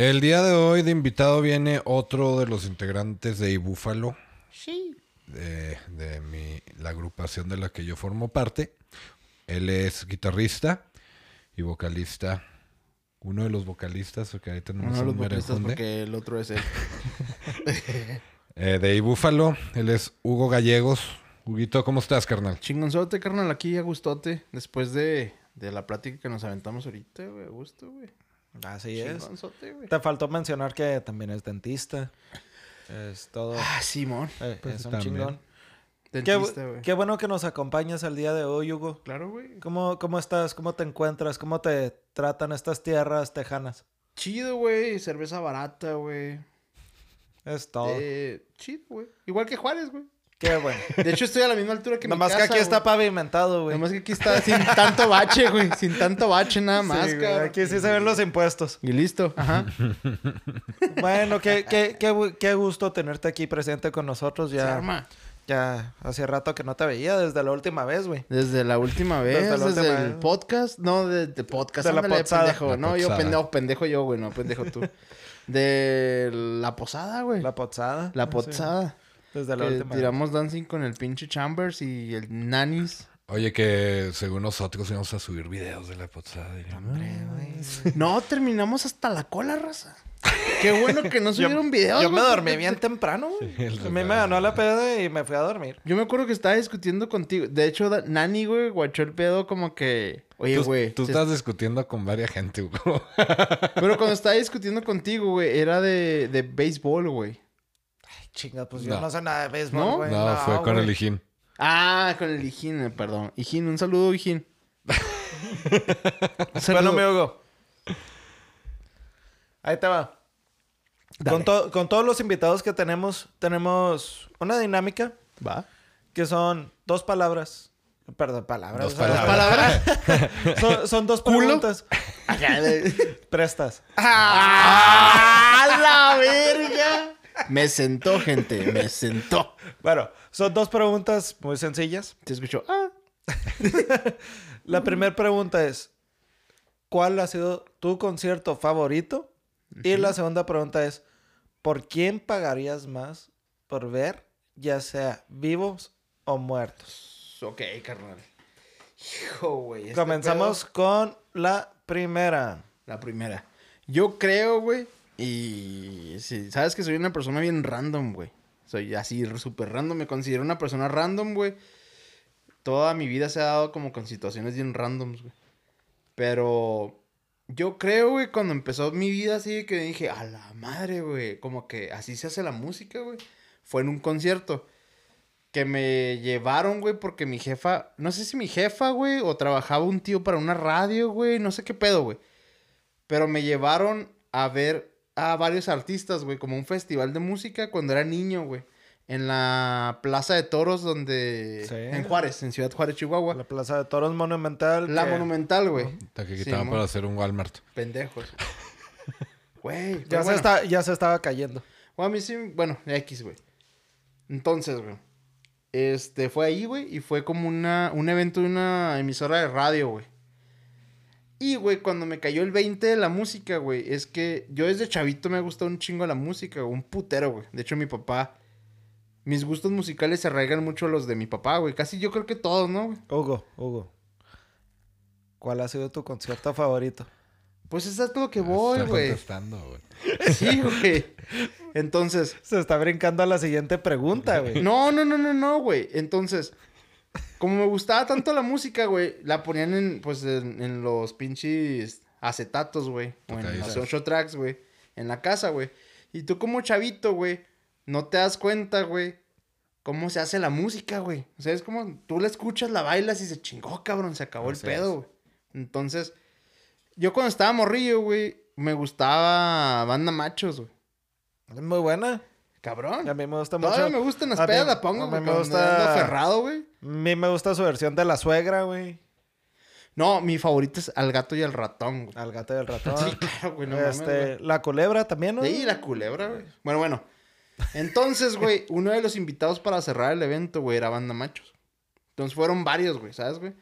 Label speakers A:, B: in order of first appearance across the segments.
A: El día de hoy de invitado viene otro de los integrantes de Ibúfalo.
B: Sí.
A: De, de mi, la agrupación de la que yo formo parte. Él es guitarrista y vocalista. Uno de los vocalistas, que ahí tenemos
B: Uno de los vocalistas porque el otro es él.
A: Eh, de Ibúfalo, él es Hugo Gallegos. Huguito, ¿cómo estás, carnal?
B: Chingonzote, carnal, aquí a gustote. Después de, de la plática que nos aventamos ahorita, güey. A gusto, güey.
C: Así es. Te faltó mencionar que también es dentista. Es todo.
B: Ah, Simón.
C: eh,
A: pues
C: es un
A: también.
C: chingón. Qué,
B: Dentista, güey.
C: qué bueno que nos acompañas el día de hoy, Hugo.
B: Claro, güey.
C: ¿Cómo, ¿Cómo estás? ¿Cómo te encuentras? ¿Cómo te tratan estas tierras tejanas?
B: Chido, güey. Cerveza barata, güey.
C: Es todo.
B: Eh, chido, güey. Igual que Juárez, güey.
C: Qué bueno.
B: De hecho, estoy a la misma altura que mi
C: Nomás que
B: casa,
C: aquí está pavimentado, güey.
B: Nomás que aquí está sin tanto bache, güey. Sin tanto bache nada más,
C: Sí, güey,
B: cabrón.
C: Aquí sí se ven los impuestos.
B: Y listo. Ajá.
C: Bueno, qué, qué, qué, qué gusto tenerte aquí presente con nosotros.
B: Se
C: Ya,
B: arma.
C: ya hace rato que no te veía, desde la última vez, güey.
B: Desde la última vez,
C: Desde
B: desde,
C: la última
B: el
C: vez.
B: podcast, no, desde el podcast,
C: De la posada.
B: pendejo,
A: La
B: no, yo
A: posada.
B: pendejo, pendejo yo, güey, no, pendejo tú. De la posada, güey.
C: La pozada.
B: La
C: Sí,
B: posada.
C: Desde la
B: Que
C: última vez.
B: tiramos dancing con el pinche Chambers y el Nanis.
A: Oye, que según nosotros íbamos a subir videos de la posada. y yo,
B: No, terminamos hasta la cola, raza. Qué bueno que no subieron videos.
C: Yo me
B: güey,
C: dormí bien temprano, güey.
A: Sí,
C: a mí me ganó la peda y me fui a dormir.
B: Yo me acuerdo que estaba discutiendo contigo. De hecho, Nani, güey, guachó el pedo como que... Oye,
A: Tú,
B: güey.
A: tú estás discutiendo con varias gente, Hugo.
B: Pero cuando estaba discutiendo contigo, güey, era de, de béisbol, güey.
C: Chinga, pues yo
A: No.
C: no sé nada de béisbol,
B: ¿No?
C: güey.
A: no, fue con el Hijín.
B: Ah, con el Hijín, eh, perdón. Hijín, un saludo, Hijín.
C: Bueno, mi Hugo. Ahí te va. Con, to- con todos los invitados que tenemos, tenemos una dinámica
B: Va.
C: que son dos palabras. Perdón, palabras.
A: Dos
C: o sea,
A: palabras.
C: Son, son dos preguntas. Prestas.
B: ¡Ah, la verga! Me sentó, gente, me sentó.
C: Bueno, son dos preguntas muy sencillas.
B: Te escuchó. Ah.
C: La primera pregunta es, ¿cuál ha sido tu concierto favorito? Y la segunda pregunta es, ¿por quién pagarías más por ver, ya sea vivos o muertos?
B: Ok, carnal. Hijo, güey. este
C: Comenzamos con la primera.
B: La primera. Yo creo, güey. Y sí, sabes que soy una persona bien random, güey. Soy así súper random. Me considero una persona random, güey. Toda mi vida se ha dado como con situaciones bien randoms, güey. Pero yo creo, güey, cuando empezó mi vida así que dije, a la madre, güey. Como que así se hace la música, güey. Fue en un concierto. Que me llevaron, güey, porque mi jefa, no sé si mi jefa, güey, o trabajaba un tío para una radio, güey, no sé qué pedo, güey. Pero me llevaron a ver a varios artistas, güey, como un festival de música cuando era niño, güey. En la Plaza de Toros, donde...
C: Sí.
B: En Juárez, en Ciudad Juárez, Chihuahua.
C: La Plaza de Toros Monumental.
B: La
C: que
B: Monumental, güey.
A: Hasta que quitaban para hacer un Walmart.
B: Pendejos. Güey.
C: Ya, se está- ya se estaba cayendo.
B: Bueno, a mí sí, bueno, X, güey. Entonces, güey. Este, fue ahí, güey, y fue como una, un evento de una emisora de radio, güey. Y, güey, cuando me cayó el 20 de la música, güey, es que yo desde chavito me ha gustado un chingo la música, güey, un putero, güey. De hecho, mi papá, mis gustos musicales se arraigan mucho a los de mi papá, güey. Casi yo creo que todos, ¿no, güey?
C: Hugo, Hugo. ¿Cuál ha sido tu concierto favorito?
B: Pues es lo que voy, güey.
A: contestando, güey.
B: Sí, güey. Entonces,
C: Se está brincando a la siguiente pregunta, güey.
B: No, no, no, no, no, güey. Entonces, como me gustaba tanto la música, güey, la ponían en, pues, en, en los pinches acetatos, güey. O en los ocho tracks, güey. En la casa, güey. Y tú como chavito, güey, no te das cuenta, güey, cómo se hace la música, güey. O sea, es como tú la escuchas, la bailas y se chingó, cabrón, se acabó
C: Así
B: el pedo, güey. Entonces, yo cuando estaba morrillo, güey, me gustaba Banda Machos, güey.
C: Es muy buena.
B: Cabrón.
C: A mí me gusta
B: Todavía
C: mucho.
B: me gustan las pedas, la pongo, güey.
C: me gusta-
B: ando aferrado, güey.
C: A mí me gusta su versión de la suegra, güey.
B: No, mi favorito es Al gato y al ratón, güey.
C: Al gato y el ratón.
B: Sí, claro, güey, no mames,
C: este,
B: güey.
C: la culebra también, ¿no?
B: Sí, la culebra, güey. Bueno, bueno. Entonces, güey, uno de los invitados para cerrar el evento, güey, era Banda Machos. Entonces fueron varios, güey, ¿sabes, güey?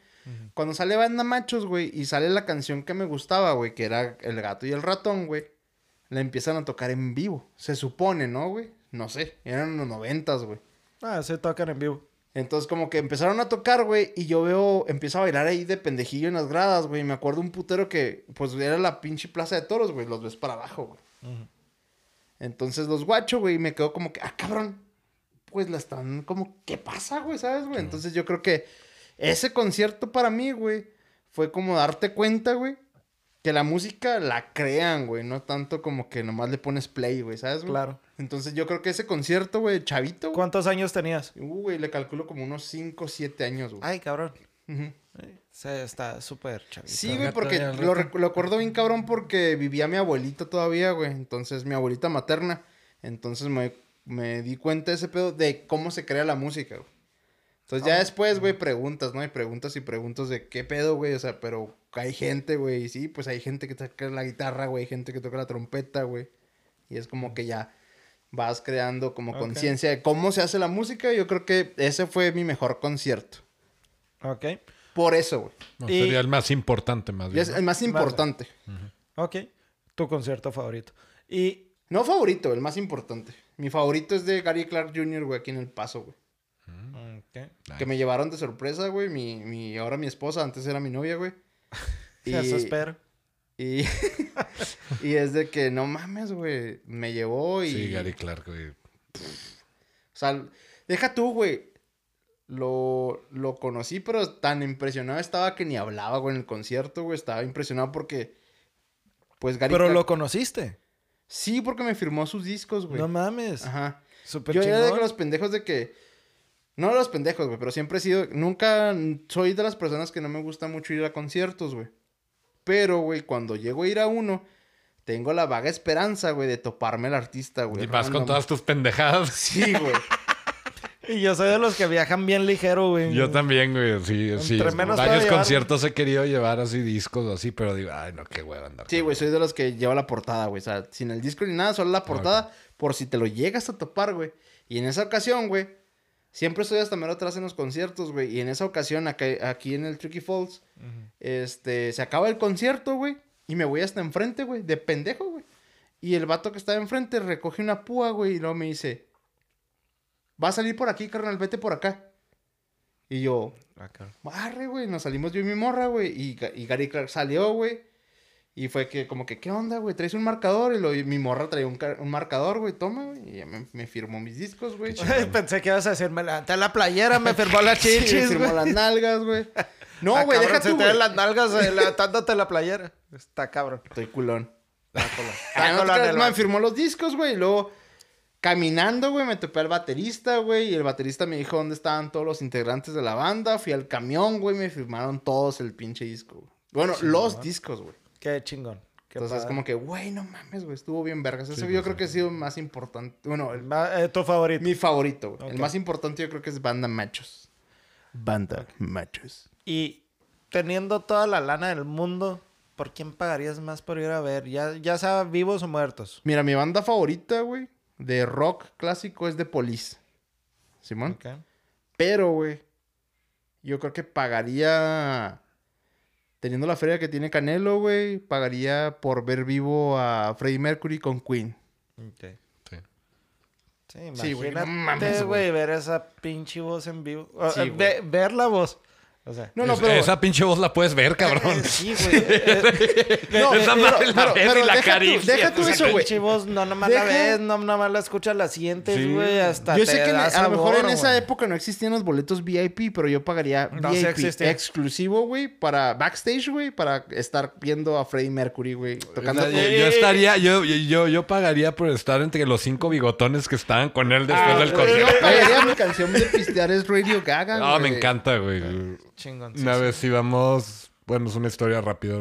B: Cuando sale Banda Machos, güey, y sale la canción que me gustaba, güey, que era El gato y el ratón, güey. la empiezan a tocar en vivo. Se supone, ¿no, güey? No sé, eran los noventas, güey.
C: Ah, se tocan en vivo.
B: Entonces como que empezaron a tocar, güey, y yo veo, empiezo a bailar ahí de pendejillo en las gradas, güey. y Me acuerdo un putero que, pues, era la pinche plaza de toros, güey. Los ves para abajo, güey. Entonces los guacho, güey, y me quedo como que, ah, cabrón. Pues la están como, ¿qué pasa, güey? ¿Sabes, güey? Entonces yo creo que ese concierto para mí, güey, fue como darte cuenta, güey, que la música la crean, güey. No tanto como que nomás le pones play, güey, ¿sabes, güey?
C: Claro.
B: Entonces yo creo que ese concierto, güey, chavito, güey.
C: ¿Cuántos años tenías?
B: Uh, güey, le calculo como unos 5 o 7 años, güey.
C: Ay, cabrón.
B: Ujú.
C: Se está súper chavito.
B: Sí, güey, porque lo, lo acuerdo bien cabrón porque vivía mi abuelita todavía, güey. Entonces, mi abuelita materna. Entonces, me, me di cuenta de ese pedo de cómo se crea la música, güey. Entonces, ya después, güey, preguntas, ¿no? Hay preguntas y preguntas de qué pedo, güey. O sea, pero hay gente, güey. y Sí, pues hay gente que toca la guitarra, güey. Hay gente que toca la trompeta, güey. Y es como que ya vas creando como conciencia de cómo se hace la música. Yo creo que ese fue mi mejor concierto.
C: Ok.
B: Por eso, güey.
A: No,
C: Y-
A: Sería el más importante, más bien.
B: es el más importante.
C: Ok. Tu concierto favorito. Y
B: No favorito, el más importante. Mi favorito es de Gary Clark Jr., güey, aquí en El Paso, güey.
C: Ok.
B: Que me llevaron de sorpresa, güey. Mi, mi, ahora mi esposa, antes era mi novia, güey. Y,
C: Eso espero.
B: y, y es de que, no mames, güey. Me llevó y...
A: Sí, Gary Clark, güey.
B: O sea, deja tú, güey. Lo, lo conocí, pero tan impresionado estaba que ni hablaba, güey, en el concierto, güey. Estaba impresionado porque... Pues Gary
C: Pero
B: Clark-
C: lo conociste.
B: Sí, porque me firmó sus discos, güey.
C: No mames.
B: Ajá.
C: Súper
B: Yo era de los pendejos de que. No de los pendejos, güey, pero siempre he sido. Nunca soy de las personas que no me gusta mucho ir a conciertos, güey. Pero, güey, cuando llego a ir a uno, tengo la vaga esperanza, güey, de toparme al artista, güey.
A: Y vas con todas tus pendejadas.
B: Sí, güey.
C: Y yo soy de los que viajan bien ligero, güey.
A: Yo también, güey. Sí, sí.
C: Entre menos
A: Varios
C: llevar-
A: conciertos he querido llevar así discos o así, pero digo, ay, no, qué hueva andar.
B: Sí, güey, soy de los que lleva la portada, güey. O sea, sin el disco ni nada, solo la portada, por si te lo llegas a topar, güey. Y en esa ocasión, güey, siempre estoy hasta mero atrás en los conciertos, güey. Y en esa ocasión, acá, aquí en el Tricky Falls, este, se acaba el concierto, güey. Y me voy hasta enfrente, güey, de pendejo, güey. Y el vato que estaba enfrente recoge una púa, güey, y luego me dice, va a salir por aquí, carnal, vete por acá. Y yo, Barre, güey. Nos salimos yo y mi morra, güey. Y, y Gary Clark salió, güey. Y fue que, como que, ¿qué onda, güey? ¿Traes un marcador? Y, lo, y mi morra traía un, un marcador, güey. Toma, güey. Y ya me, me firmó mis discos, güey.
C: Pensé que ibas a decir, me levanté la playera, me firmó las
B: Sí, me
C: chichis,
B: firmó
C: güey.
B: las nalgas, güey. No,
C: Ah,
B: güey,
C: cabrón,
B: deja
C: se
B: tú,
C: te
B: güey.
C: ven las nalgas eh, levantándote la playera. Está cabrón.
B: Estoy culón.
C: Ah,
B: Ah,
C: colón,
B: te creas,
C: el
B: me firmó los discos, güey. Y luego, caminando, güey, me topé al baterista, güey. Y el baterista me dijo dónde estaban todos los integrantes de la banda. Fui al camión, güey. Me firmaron todos el pinche disco, güey. Bueno, los discos, güey.
C: Qué chingón. Qué
B: Entonces,
C: padre.
B: como que, güey, no mames, güey. Estuvo bien vergas. Ese
A: Sí,
B: yo creo que ha sido más importante. Bueno, el-
C: eh, tu favorito.
B: mi favorito, güey. El más importante yo creo que es Banda Machos. Banda Machos.
C: Y teniendo toda la lana del mundo, ¿por quién pagarías más por ir a ver? Ya, ya sea vivos o muertos.
B: Mira, mi banda favorita, güey, de rock clásico es de Police. Simón. Pero, güey, yo creo que pagaría. Teniendo la feria que tiene Canelo, güey, pagaría por ver vivo a Freddie Mercury con Queen.
C: Ok.
A: Sí.
C: Sí,
B: Sí,
C: imagínate, güey,
B: güey.
C: ver esa pinche voz en vivo.
B: Sí,
C: eh, ve- ver la voz. O sea.
B: No, no,
A: Es-
B: pero.
A: Esa pinche voz la puedes ver, cabrón.
C: Sí, güey.
B: No,
A: Esa
B: pero-
A: madre la
B: pero-
A: ves y la acaricias.
B: deja tú
C: esa
B: eso, güey.
C: pinche voz no nomás la
B: Deja-
C: ves, no nomás la escuchas, la sientes,
A: Sí.
C: güey, hasta
B: Yo
C: te
B: sé que
C: da
B: a lo mejor en esa época no existían los boletos VIP, pero yo pagaría
C: No, sí
B: VIP exclusivo, güey, para backstage, güey, para estar viendo a Freddie Mercury, güey, tocando.
A: Yo, yo estaría, yo, yo, yo pagaría por estar entre los cinco bigotones que estaban con él después del
B: Yo
A: concierto.
B: pagaría mi canción de pistear es Radio Gaga,
A: No, me encanta, güey.
C: Chingón.
A: Una vez íbamos, bueno, es una historia rápida.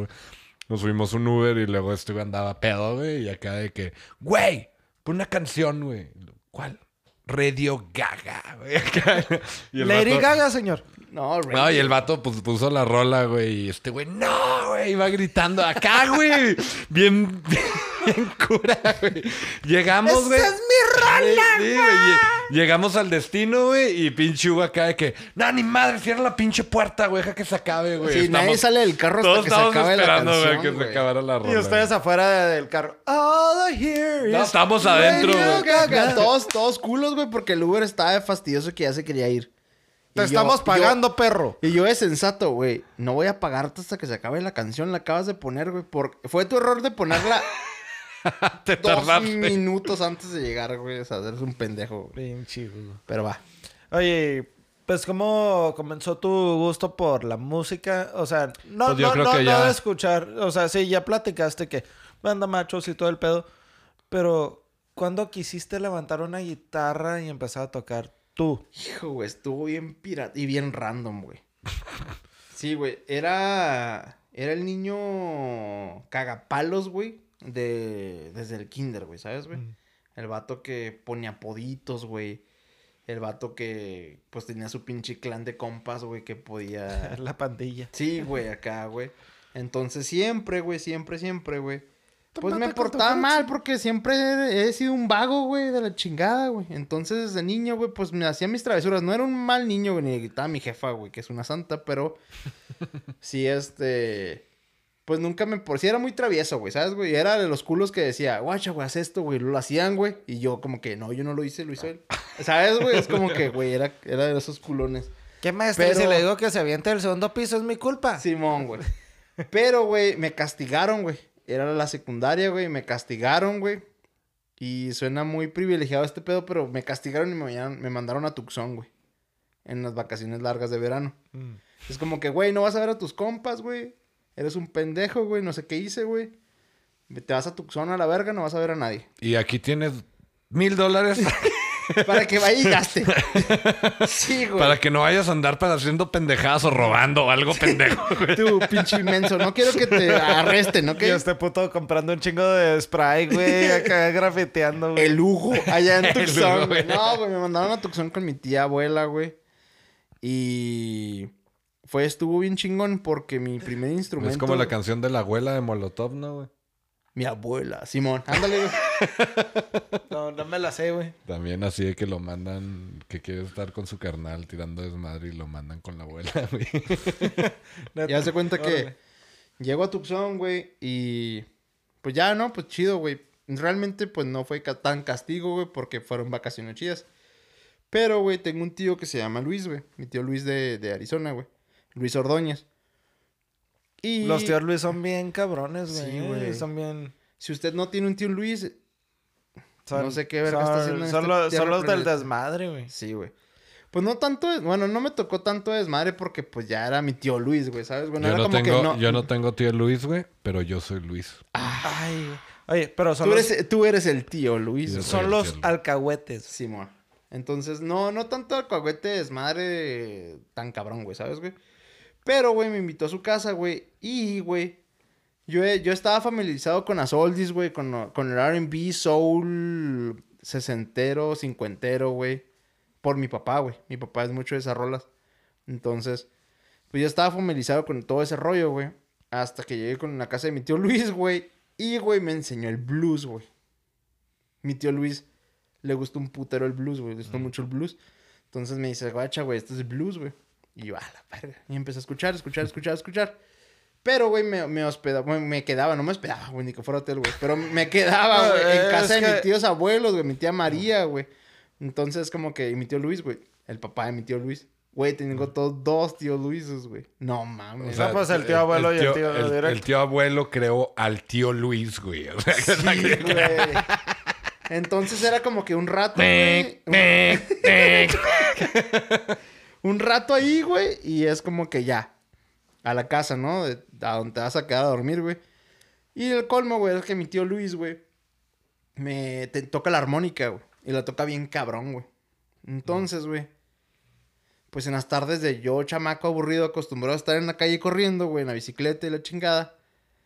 A: Nos subimos un Uber y luego este güey andaba pedo, güey. Y acá de que, güey, pon una canción, güey. ¿Cuál? Radio Gaga, güey. Acá. Y el
C: Lady
A: vato-
C: Gaga, señor.
B: No, Radio
A: No, y el vato pues, puso la rola, güey. Y este güey, no, güey. Iba gritando acá, güey. Bien. Bien cura, güey. Llegamos, güey.
C: ¡Esa es mi rola,
A: Sí, güey. Lle- Llegamos al destino, güey, y pinche Hugo acá de que, no, ni madre, cierra la pinche puerta, güey, deja que se acabe, güey.
B: Sí,
A: Estamos-
B: nadie sale del carro hasta
A: Todos
B: que se acabe la
A: esperando,
B: canción,
A: güey, que
B: güey.
A: se acabara la rola.
C: Y ustedes afuera de- del carro. All I hear
A: No,
C: is
A: estábamos adentro, güey.
B: Todos, todos culos, güey, porque el Uber estaba fastidioso que ya se quería ir.
C: Te
B: Y
C: estamos
B: yo-
C: pagando, perro.
B: Y yo de sensato, güey. No voy a pagarte hasta que se acabe la canción. La acabas de poner, güey. Por... Fue tu error de ponerla
A: Te
B: dos
A: tardaste.
B: minutos antes de llegar, güey. O sea, eres un pendejo, güey.
C: Pinche Hugo.
B: Pero va.
C: Oye, pues ¿cómo comenzó tu gusto por la música? O sea, no,
A: Pues yo
C: no,
A: creo
C: no,
A: que
C: no
A: ya-
C: de escuchar. O sea, sí, ya platicaste que banda machos y todo el pedo. Pero, ¿cuándo quisiste levantar una guitarra y empezar a tocar tú?
B: Hijo, güey. Estuvo bien pirata y bien random, güey. Sí, güey. Era... Era el niño cagapalos, güey. De... Desde el kinder, güey. ¿Sabes, güey? El vato que ponía poditos, güey. El vato que, pues, tenía su pinche clan de compas, güey, que podía...
C: La pandilla.
B: Sí, güey, acá, güey. Entonces, siempre, güey, siempre, siempre, güey. Pues me portaba mal porque siempre he sido un vago, güey, de la chingada, güey. Entonces, desde niño, güey, pues me hacía mis travesuras. No era un mal niño, güey, ni le gritaba a mi jefa, güey, que es una santa, pero sí, este... Pues nunca me... Por si era muy travieso, güey, ¿sabes, güey? Era de los culos que decía, guacha, güey, haz esto, güey. Lo hacían, güey. Y yo como que, no, yo no lo hice, lo hizo él. ¿Sabes, güey? Es como que, güey, era, era de esos culones.
C: ¿Qué maestro?
B: Pero-
C: Si le digo que se aviente del segundo piso es mi culpa.
B: Simón, güey. Pero, güey, me castigaron, güey. Era la secundaria, güey. Me castigaron, güey. Y suena muy privilegiado este pedo, pero me castigaron y me, mandaron- me mandaron a Tucson, güey. En las vacaciones largas de verano.
C: Mm.
B: Es como que, güey, no vas a ver a tus compas, güey. Eres un pendejo, güey. No sé qué hice, güey. Te vas a Tucson a la verga, no vas a ver a nadie.
A: Y aquí tienes mil dólares
B: Para que vaya y gaste. sí, güey.
A: para que no vayas a andar para haciendo pendejadas o robando o algo pendejo. güey.
B: Tú, pinche inmenso. No quiero que te arresten, ¿ok?
C: Y este puto comprando un chingo de spray, güey, acá grafiteando, güey.
B: El Hugo, allá en Tucson, güey. No, güey, me mandaron a Tucson con mi tía abuela, güey. Y fue, estuvo bien chingón porque mi primer instrumento...
A: Es como la canción de la abuela de Molotov, ¿no, güey?
B: Mi abuela, Simón. Ándale, güey.
C: No, no me la sé, güey.
A: También así de que lo mandan, que quiere estar con su carnal tirando desmadre y lo mandan con la abuela, güey.
B: Ya se cuenta que
C: Órale.
B: llego a Tucson, güey, y pues ya, ¿no? Pues chido, güey. Realmente, pues no fue ca- tan castigo, güey, porque fueron vacaciones chidas. Pero, güey, tengo un tío que se llama Luis, güey. Mi tío Luis de, de Arizona, güey. Luis Ordóñez. Y
C: Los tíos Luis son bien cabrones, güey.
B: Sí, güey.
C: Son bien...
B: si usted no tiene un tío Luis,
C: son-
B: No sé qué verga
C: son-
B: está haciendo en
C: Son,
B: esta
C: los, son los del desmadre, güey.
B: sí, güey. Pues no tanto, bueno, no me tocó tanto desmadre porque pues ya era mi tío Luis, güey, ¿sabes? Bueno,
A: Yo
B: era
A: no,
B: como
A: tengo,
B: que no.
A: yo no tengo tío Luis, güey, pero yo soy Luis.
C: Ay, güey. Oye, pero son
B: Tú
C: los,
B: eres, tú eres el tío Luis,
A: Yo
C: son los
A: tío
C: alcahuetes.
B: Simón. Entonces, no, no tanto alcahuete desmadre tan cabrón, güey, ¿sabes, güey? Pero, güey, me invitó a su casa, güey. Y, güey, yo, yo estaba familiarizado con las oldies, güey, con, con el R&B, soul, sesentero, cincuentero, güey. Por mi papá, güey. Mi papá es mucho de esas rolas. Entonces, pues yo estaba familiarizado con todo ese rollo, güey. Hasta que llegué con la casa de mi tío Luis, güey. Y, güey, me enseñó el blues, güey. Mi tío Luis le gustó un putero el blues, güey. Le gustó mucho el blues. Entonces me dice, guacha, güey, esto es blues, güey. Y yo, a la verga. Y empecé a escuchar, escuchar, escuchar, escuchar. Pero, güey, me, me hospedaba, bueno, me quedaba, no me hospedaba, güey, ni que fuera hotel, güey. Pero me quedaba, güey, en
C: Es
B: casa de
C: que-
B: mis tíos abuelos, güey, mi tía María, güey. Entonces, como que, y mi tío Luis, güey, el papá de mi tío Luis. Güey, tengo todos dos tíos Luises, güey. No mames.
A: O sea,
C: No, pues, el tío abuelo y el tío
A: el,
C: directo.
A: el tío abuelo creó al tío Luis, güey. O sea, que
B: Sí, güey. Entonces era como que un rato, güey. Un, rato ahí, güey. Y es como que ya. A la casa, ¿no? De- a donde te vas a quedar a dormir, güey. Y el colmo, güey, es que mi tío Luis, güey. Me te- toca la armónica, güey. Y la toca bien cabrón, güey. Entonces, güey. Pues en las tardes de yo, chamaco aburrido, acostumbrado a estar en la calle corriendo, güey, en la bicicleta y la chingada.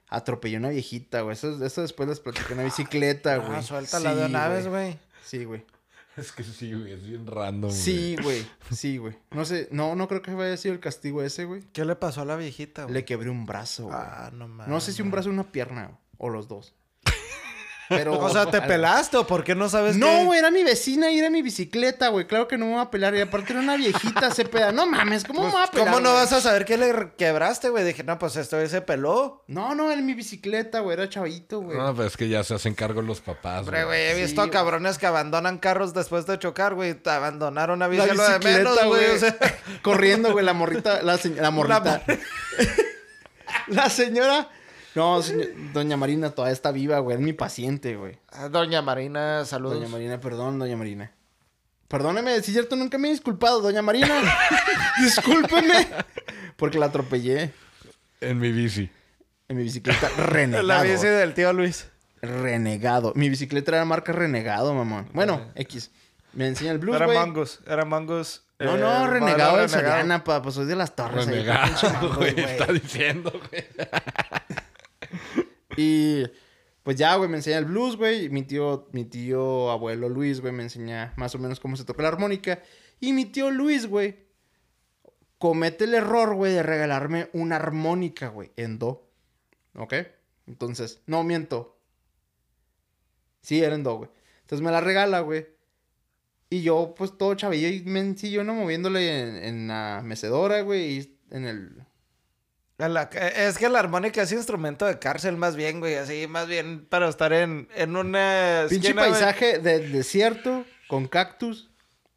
B: Atropellé una viejita, güey. Eso, eso después les platiqué una bicicleta, güey.
C: Ah, suéltala de
B: Sí,
C: una vez, güey.
B: Sí, güey.
A: Es que sí, güey, es bien random. güey.
B: Sí, güey. Sí, güey. No sé, no, no creo que haya sido el castigo ese, güey.
C: ¿Qué le pasó a la viejita, güey?
B: Le quebré un brazo, güey.
C: Ah, no mames.
B: no sé si un brazo o una pierna, o los dos. Pero,
C: O sea, ¿te pelaste o por qué no sabes
B: No,
C: qué?
B: güey, era mi vecina y era mi bicicleta, güey. Claro que no me voy a pelar. Y aparte era una viejita, se peda. No mames, ¿cómo me voy a pelar?
C: ¿Cómo no
B: güey?
C: vas a saber qué le quebraste, güey? Dije, no, pues esto se peló.
B: No, no, era mi bicicleta, güey. Era chavito, güey.
A: No, pues es que ya se hacen cargo los papás,
C: Hombre,
A: güey.
C: güey, he
B: Sí,
C: visto
B: güey.
C: cabrones que abandonan carros después de chocar, güey. Te Abandonaron una bici
B: La
C: de
B: bicicleta,
C: menos, güey.
B: güey.
C: O sea,
B: Corriendo, güey, la morrita, la, la morrita. La, señora. No, doña Marina todavía está viva, güey. Es mi paciente, güey.
C: Ah, Doña Marina, saludos.
B: Doña Marina, perdón, doña Marina. Perdóneme, si es cierto, nunca me he disculpado, doña Marina. Discúlpeme. Porque la atropellé
A: En mi bici.
B: en mi bicicleta renegado.
C: La bici del tío Luis.
B: Renegado. Mi bicicleta era marca Renegado, mamá. Bueno, X. Me enseña el blues,
C: Era
B: güey.
C: Mangus, era Mangus.
B: No,
C: eh,
B: no, renegado de Soriana, pa, pues soy de las torres. ahí,
A: Renegado, güey. Está diciendo, güey.
B: Y pues ya, güey, me enseña el blues, güey. Mi tío, mi tío abuelo Luis, güey, me enseña más o menos cómo se toca la armónica. Y mi tío Luis, güey, comete el error, güey, de regalarme una armónica, güey, en do. ¿Ok? Entonces, no miento. Sí, era en do, güey. Entonces me la regala, güey. Y yo, pues todo chavillo y mencillo, ¿no? Moviéndole en, la mecedora, güey, y en el
C: la- es que la armónica es instrumento de cárcel más bien, güey. Así, más bien para estar en, en una...
B: Pinche
C: esquina, güey.
B: paisaje del desierto con cactus.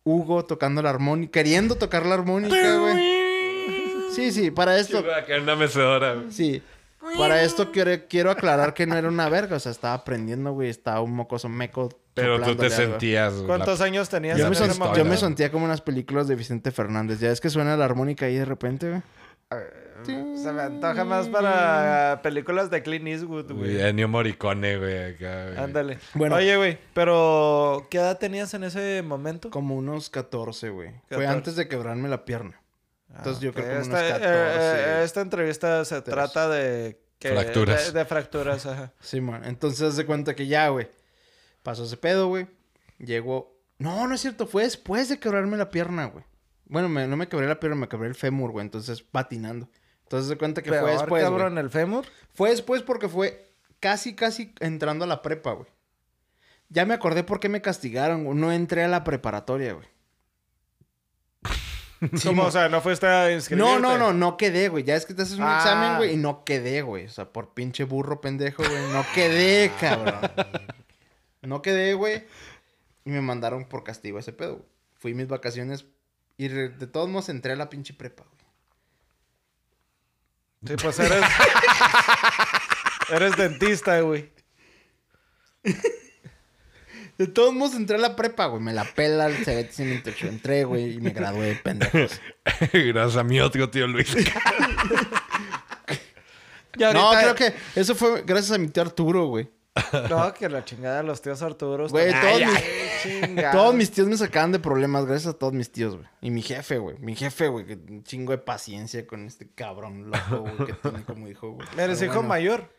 B: Hugo tocando la armónica, queriendo tocar la armónica, güey. Sí, sí, para esto.
A: En una mecedora, güey.
B: Sí. Para esto quiero, quiero aclarar que no era una verga. O sea, estaba aprendiendo, güey. Estaba un mocoso meco.
A: Pero tú te sentías, güey.
C: ¿Cuántos años tenías
B: Yo
C: en
B: me, son- yo me sentía como en las películas de Vicente Fernández. Ya es que suena la armónica ahí de repente, güey.
C: Se me antoja más para películas de Clint Eastwood,
A: Güey. Ennio Morricone, güey. acá, güey.
C: Ándale.
B: Bueno.
C: Oye, güey, pero ¿qué edad tenías en ese momento?
B: Como unos 14, güey. Fue
C: 14.
B: antes de quebrarme la pierna. Entonces yo
C: Ok,
B: creo que como
C: esta,
B: unos
C: eh,
B: 14.
C: eh, esta entrevista se trata de... que-
A: Fracturas.
C: De, de fracturas, ajá.
B: Sí, man. Entonces, haz de cuenta que ya, güey. Pasó ese pedo, güey. Llegó. No, no es cierto. Fue después de quebrarme la pierna, güey. Bueno, me- no me quebré la pierna, me quebré el fémur, güey. Entonces, patinando. Entonces, de cuenta que fue después.
C: cabrón, el fémur.
B: Fue después porque fue casi, casi entrando a la prepa, güey. Ya me acordé por qué me castigaron, güey. No entré a la preparatoria, güey. Sí,
C: ¿Cómo?
B: mo-
C: O sea, no fuiste a inscribirte.
B: no, no, no, no quedé, güey. Ya es que te haces un
C: Ah.
B: examen, güey, y no quedé, güey. O sea, por pinche burro pendejo, güey. No quedé, cabrón. No quedé, güey. Y me mandaron por castigo a ese pedo. güey. Fui mis vacaciones y de todos modos entré a la pinche prepa, güey.
C: Sí, pues eres... eres dentista, güey.
B: De todos modos entré a la prepa, güey. Me la pela el CBT 128. Entré, güey, y me gradué, pendejos.
A: Gracias a mi otro tío Luis.
C: Ya
B: No,
C: ahorita-
B: creo que eso fue gracias a mi tío Arturo, güey.
C: No, que la chingada de los tíos Arturos.
B: Güey, todos
C: Ay,
B: mis- Todos mis tíos me sacaban de problemas gracias a todos mis tíos, güey. Y mi jefe, güey. Mi jefe, güey. Que un chingo de paciencia con este cabrón loco, güey, que tiene como hijo, güey.
C: Eres
B: Pero
C: hijo
B: bueno.
C: mayor.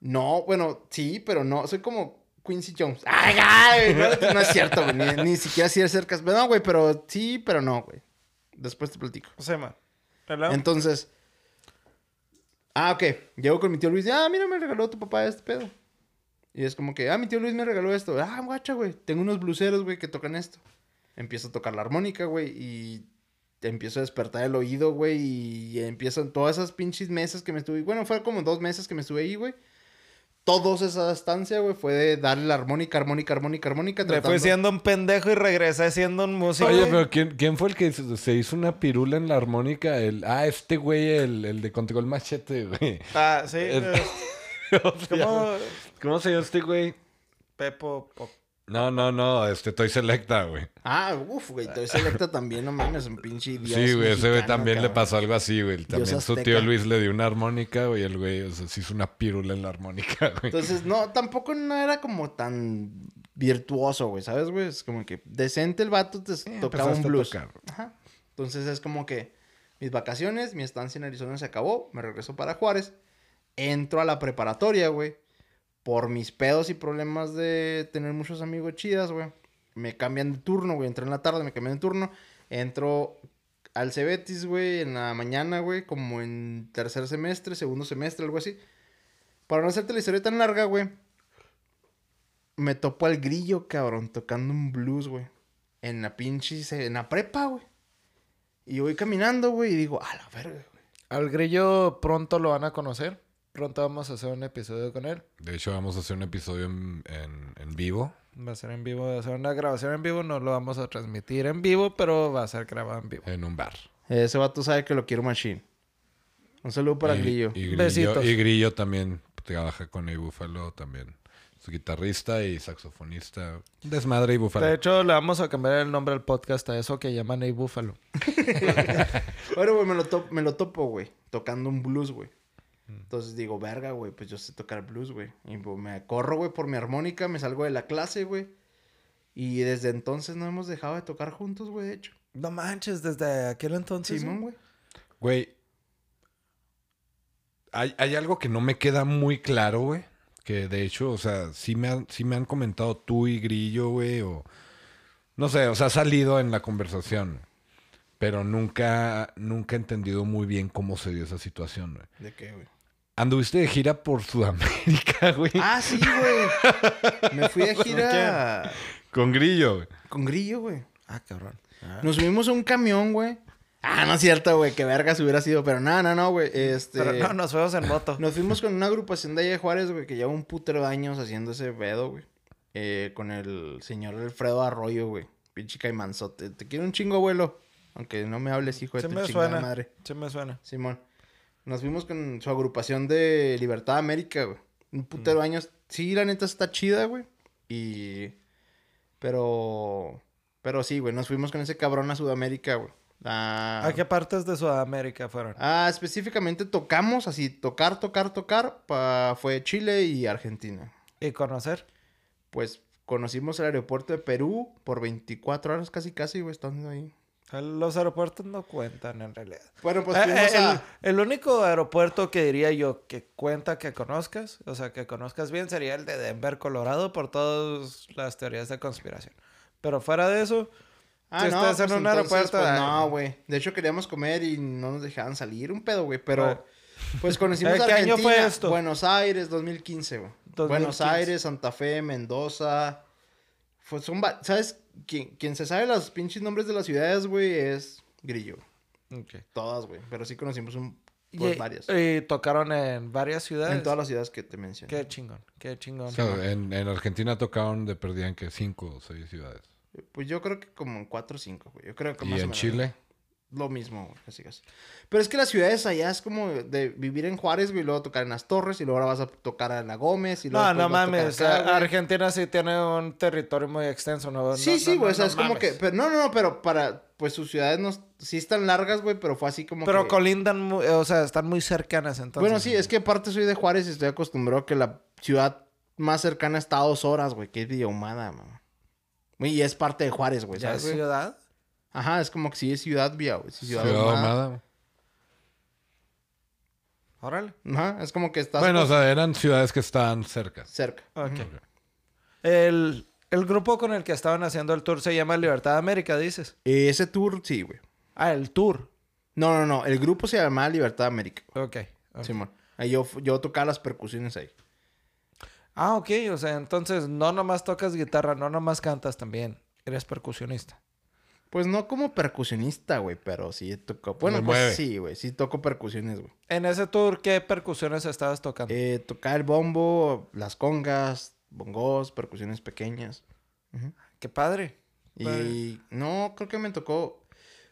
B: No, bueno, sí, pero no. Soy como Quincy Jones. ¡Ay, ay! No, no es cierto, güey. Ni, ni siquiera así de cerca. No, güey, pero sí, pero no, güey. Después te platico.
C: O sea.
B: Entonces. Ah, ok. Llego con mi tío Luis. y, Ah, mira, me regaló tu papá este pedo. Y es como que, ah, mi tío Luis me regaló esto. Ah, guacha, güey. Tengo unos bluseros, güey, que tocan esto. Empiezo a tocar la armónica, güey, y te empiezo a despertar el oído, güey, y empiezan todas esas pinches mesas que me estuve. Bueno, fue como dos meses que me estuve ahí, güey. Todos esa estancia, güey, fue de darle la armónica, armónica, armónica, armónica.
C: Me fui siendo un pendejo y regresé siendo un músico.
A: Oye, pero ¿quién, quién fue el que se hizo una pirula en la armónica? El, ah, este güey, el, el de Control Machete, güey.
C: Ah, sí. Eh,
A: ¿Cómo,
C: ¿Cómo?
A: ¿Cómo se llama este güey?
C: Pepo. Pop-
A: No, no, no, este, Toy Selecta, güey.
B: Ah, uff, güey. Toy Selecta también, no mames, un pinche dios
A: Sí, güey, ese güey también le pasó algo así, güey. También su tío Luis le dio una armónica, güey, el güey o sea, se hizo una pirula en la armónica, güey.
B: Entonces, no, tampoco no era como tan virtuoso, güey, ¿sabes, güey? Es como que decente el vato te tocaba un blues. Ajá. Entonces es como que mis vacaciones, mi estancia en Arizona se acabó, me regreso para Juárez, entro a la preparatoria, güey. Por mis pedos y problemas de tener muchos amigos chidas, güey. Me cambian de turno, güey. Entré en la tarde, me cambian de turno. Entro al Cebetis, güey, en la mañana, güey, como en tercer semestre, segundo semestre, algo así. Para no hacerte la historia tan larga, güey. me topo al grillo, cabrón, tocando un blues, güey. En la pinche, en la prepa, güey. Y voy caminando, güey, y digo, a la verga, güey.
C: Al grillo pronto lo van a conocer. Pronto vamos a hacer un episodio con él.
A: De hecho, vamos a hacer un episodio en, en- en vivo.
C: Va a ser en vivo, va a ser una grabación en vivo. No lo vamos a transmitir en vivo, pero va a ser grabado en vivo.
A: En un bar.
B: Ese vato sabe que lo quiero machine. Un saludo para el
A: y,
B: grillo.
A: Y Grillo,
C: Besitos.
A: y Grillo también trabaja con el Búfalo también. Es guitarrista y saxofonista. Desmadre y Búfalo.
C: De hecho, le vamos a cambiar el nombre al podcast a eso que llaman Ey Búfalo.
B: Bueno, güey, me lo, to- me lo topo, güey. Tocando un blues, güey. Entonces digo, verga, güey, pues yo sé tocar blues, güey. Y pues, me corro, güey, por mi armónica, me salgo de la clase, güey. Y desde entonces no hemos dejado de tocar juntos, güey, de hecho.
C: No manches, desde aquel entonces.
B: Simón, güey.
A: Güey. Hay, hay algo que no me queda muy claro, güey. Que de hecho, o sea, sí me han, sí me han comentado tú y Grillo, güey. O. No sé, o sea, ha salido en la conversación. Pero nunca, nunca he entendido muy bien cómo se dio esa situación, güey.
B: ¿De qué, güey?
A: Anduviste de gira por Sudamérica, güey.
B: Ah, sí, güey. Me fui de gira
A: Con Grillo, güey.
B: con Grillo, güey.
C: Ah, cabrón.
B: Nos subimos a un camión, güey. Ah, no es cierto, güey. Qué vergas hubiera sido. Pero no, no, no, güey. Este...
C: Pero no, nos fuimos en moto.
B: Nos fuimos con una agrupación de allá de Juárez, güey, que lleva un putero de años haciendo ese pedo, güey. Eh, con el señor Alfredo Arroyo, güey. Pinche caimanzote. Te quiero un chingo, abuelo. Aunque no me hables, hijo de
C: Se
B: tu
C: me
B: chingada
C: suena.
B: madre.
C: Se me suena.
B: Simón. Nos fuimos con su agrupación de Libertad América, güey. Un putero
C: Mm.
B: años. Sí, la neta está chida, güey. Y... Pero... Pero sí, güey. Nos fuimos con ese cabrón a Sudamérica, güey. Ah,
C: ¿A qué partes de Sudamérica fueron?
B: Ah, específicamente tocamos así, tocar, tocar, tocar, pa- fue Chile y Argentina.
C: ¿Y conocer?
B: Pues conocimos el aeropuerto de Perú por 24 horas casi casi, güey, estando ahí.
C: Los aeropuertos no cuentan en realidad.
B: Bueno, pues
C: Eh, eh,
B: a...
C: el, el único aeropuerto que diría yo que cuenta que conozcas, o sea, que conozcas bien, sería el de Denver, Colorado, por todas las teorías de conspiración. Pero fuera de eso,
B: Ah,
C: si estás en un
B: entonces,
C: aeropuerto,
B: pues, no, güey. De hecho queríamos comer y no nos dejaban salir, un pedo, güey, pero... Pues conocimos
C: ¿Eh,
B: a
C: qué año
B: Argentina,
C: fue esto?
B: Buenos Aires, 2015, güey.
C: 2015.
B: Buenos Aires, Santa Fe, Mendoza. Fue, son ¿Sabes? Quien, quien se sabe los pinches nombres de las ciudades, güey, es Grillo. Todas, güey. Pero sí conocimos un,
C: Y,
B: pues, varias.
C: y tocaron en varias ciudades.
B: En todas las ciudades que te mencioné.
C: Qué chingón, qué chingón.
A: O sea, en, en Argentina tocaron de perdían que cinco o seis ciudades.
B: Pues yo creo que como en 4 o 5, güey. Yo creo que
A: Y
B: más o
A: en
B: menos.
A: Chile.
B: Lo mismo, güey. Casi, casi. Pero es que las ciudades allá es como de vivir en Juárez, güey, y luego tocar en las Torres, y luego ahora vas a tocar en la Gómez, y luego
C: No, no
B: a
C: mames.
B: acá,
C: a-
B: güey.
C: Argentina sí tiene un territorio muy extenso, ¿no?
B: Sí,
C: No,
B: sí,
C: no,
B: güey.
C: no,
B: o sea,
C: no
B: es como
C: mames.
B: que. Pero, no, no, no, pero para. Pues sus ciudades no. Sí están largas, güey, pero fue así como
C: Pero
B: que.
C: colindan, mu- o sea, están muy cercanas entonces.
B: Bueno, sí, es que aparte soy de Juárez y estoy acostumbrado a que la ciudad más cercana está a dos horas, güey, que es Villahumada, man. Y es parte de Juárez, güey,
C: ¿Ya
B: ¿sabes,
C: es ciudad?
B: Ajá, es como que sí es ciudad vía, güey. sí, Ciudad,
A: Ciudad
B: Ahumada.
A: Ahumada.
C: Órale.
B: Ajá, es como que estás
A: Bueno, o sea, eran ciudades que estaban cerca.
B: cerca.
C: Ok. El, el grupo con el que estaban haciendo el tour se llama Libertad América, dices.
B: Ese tour, sí, güey.
C: Ah, el tour.
B: No, no, no. El grupo se llama Libertad América.
C: Ok. ok.
B: Simón. Ahí yo, yo tocaba las percusiones ahí.
C: Ah, ok. O sea, entonces no nomás tocas guitarra, no nomás cantas también. Eres percusionista.
B: Pues no como percusionista, güey, pero sí toco. Bueno, pues
A: mueve.
B: sí, güey. Sí toco percusiones, güey.
C: En ese tour, ¿qué percusiones estabas tocando?
B: Eh, tocaba el bombo, las congas, bongos, percusiones pequeñas.
C: Qué padre.
B: Y
C: Padre.
B: no, creo que me tocó.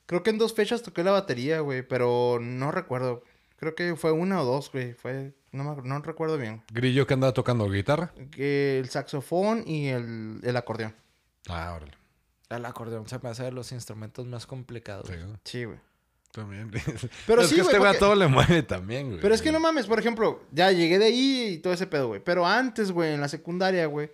B: Creo que en dos fechas toqué la batería, güey, pero no recuerdo. Creo que fue una o dos, güey. Fue. No, me, no recuerdo bien.
A: Grillo que andaba tocando guitarra.
B: Que el saxofón y el, el acordeón.
A: Ah, órale.
C: El acordeón se me hace de los instrumentos más complicados.
A: Sí, güey. También.
B: Pero
A: es
B: sí,
A: que
B: güey,
A: este güey a
B: porque-
A: todo le mueve también, güey.
B: Pero es que no mames, por ejemplo, ya llegué de ahí y todo ese pedo, güey. Pero antes, güey, en la secundaria, güey,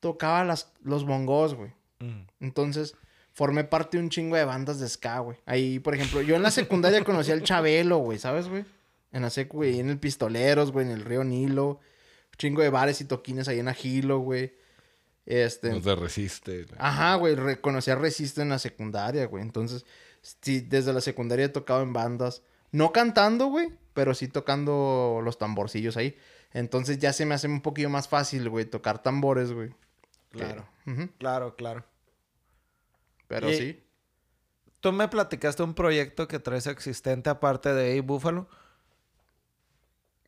B: tocaba las, los bongos, güey.
C: Mm.
B: Entonces, formé parte de un chingo de bandas de ska, güey. Ahí, por ejemplo, yo en la secundaria conocí al Chabelo, güey, ¿sabes, güey? En la secu, güey, en el Pistoleros, güey, en el Río Nilo. Un chingo de bares y toquines ahí en Agilo, güey. Este...
A: Nos de resiste.
B: Ajá, güey, re- conocí a Resiste en la secundaria, güey. Entonces, sí, desde la secundaria he tocado en bandas. No cantando, güey, pero sí tocando los tamborcillos ahí. Entonces ya se me hace un poquillo más fácil, güey, tocar tambores, güey.
C: Claro. Claro, claro.
B: Pero
C: Y-
B: sí.
C: Tú me platicaste un proyecto que traes existente aparte de A Buffalo.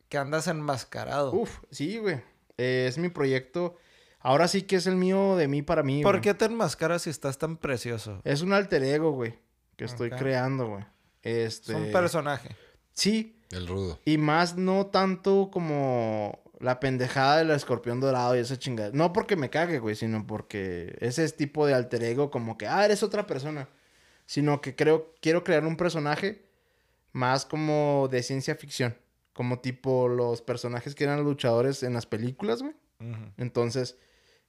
C: Que andas enmascarado.
B: Uf, sí, güey. Eh, es mi proyecto. Ahora sí que es el mío de mí para mí.
C: ¿Por
B: güey.
C: qué te enmascaras si estás tan precioso?
B: Es un alter ego, güey. Que estoy creando, güey. Este.
C: Es un personaje.
B: Sí.
A: El rudo.
B: Y más no tanto como la pendejada del escorpión dorado y esa chingada. No porque me cague, güey, sino porque ese tipo de alter ego como que, ah, eres otra persona. Sino que creo, quiero crear un personaje más como de ciencia ficción. Como tipo los personajes que eran luchadores en las películas, güey.
C: Ujú.
B: Entonces,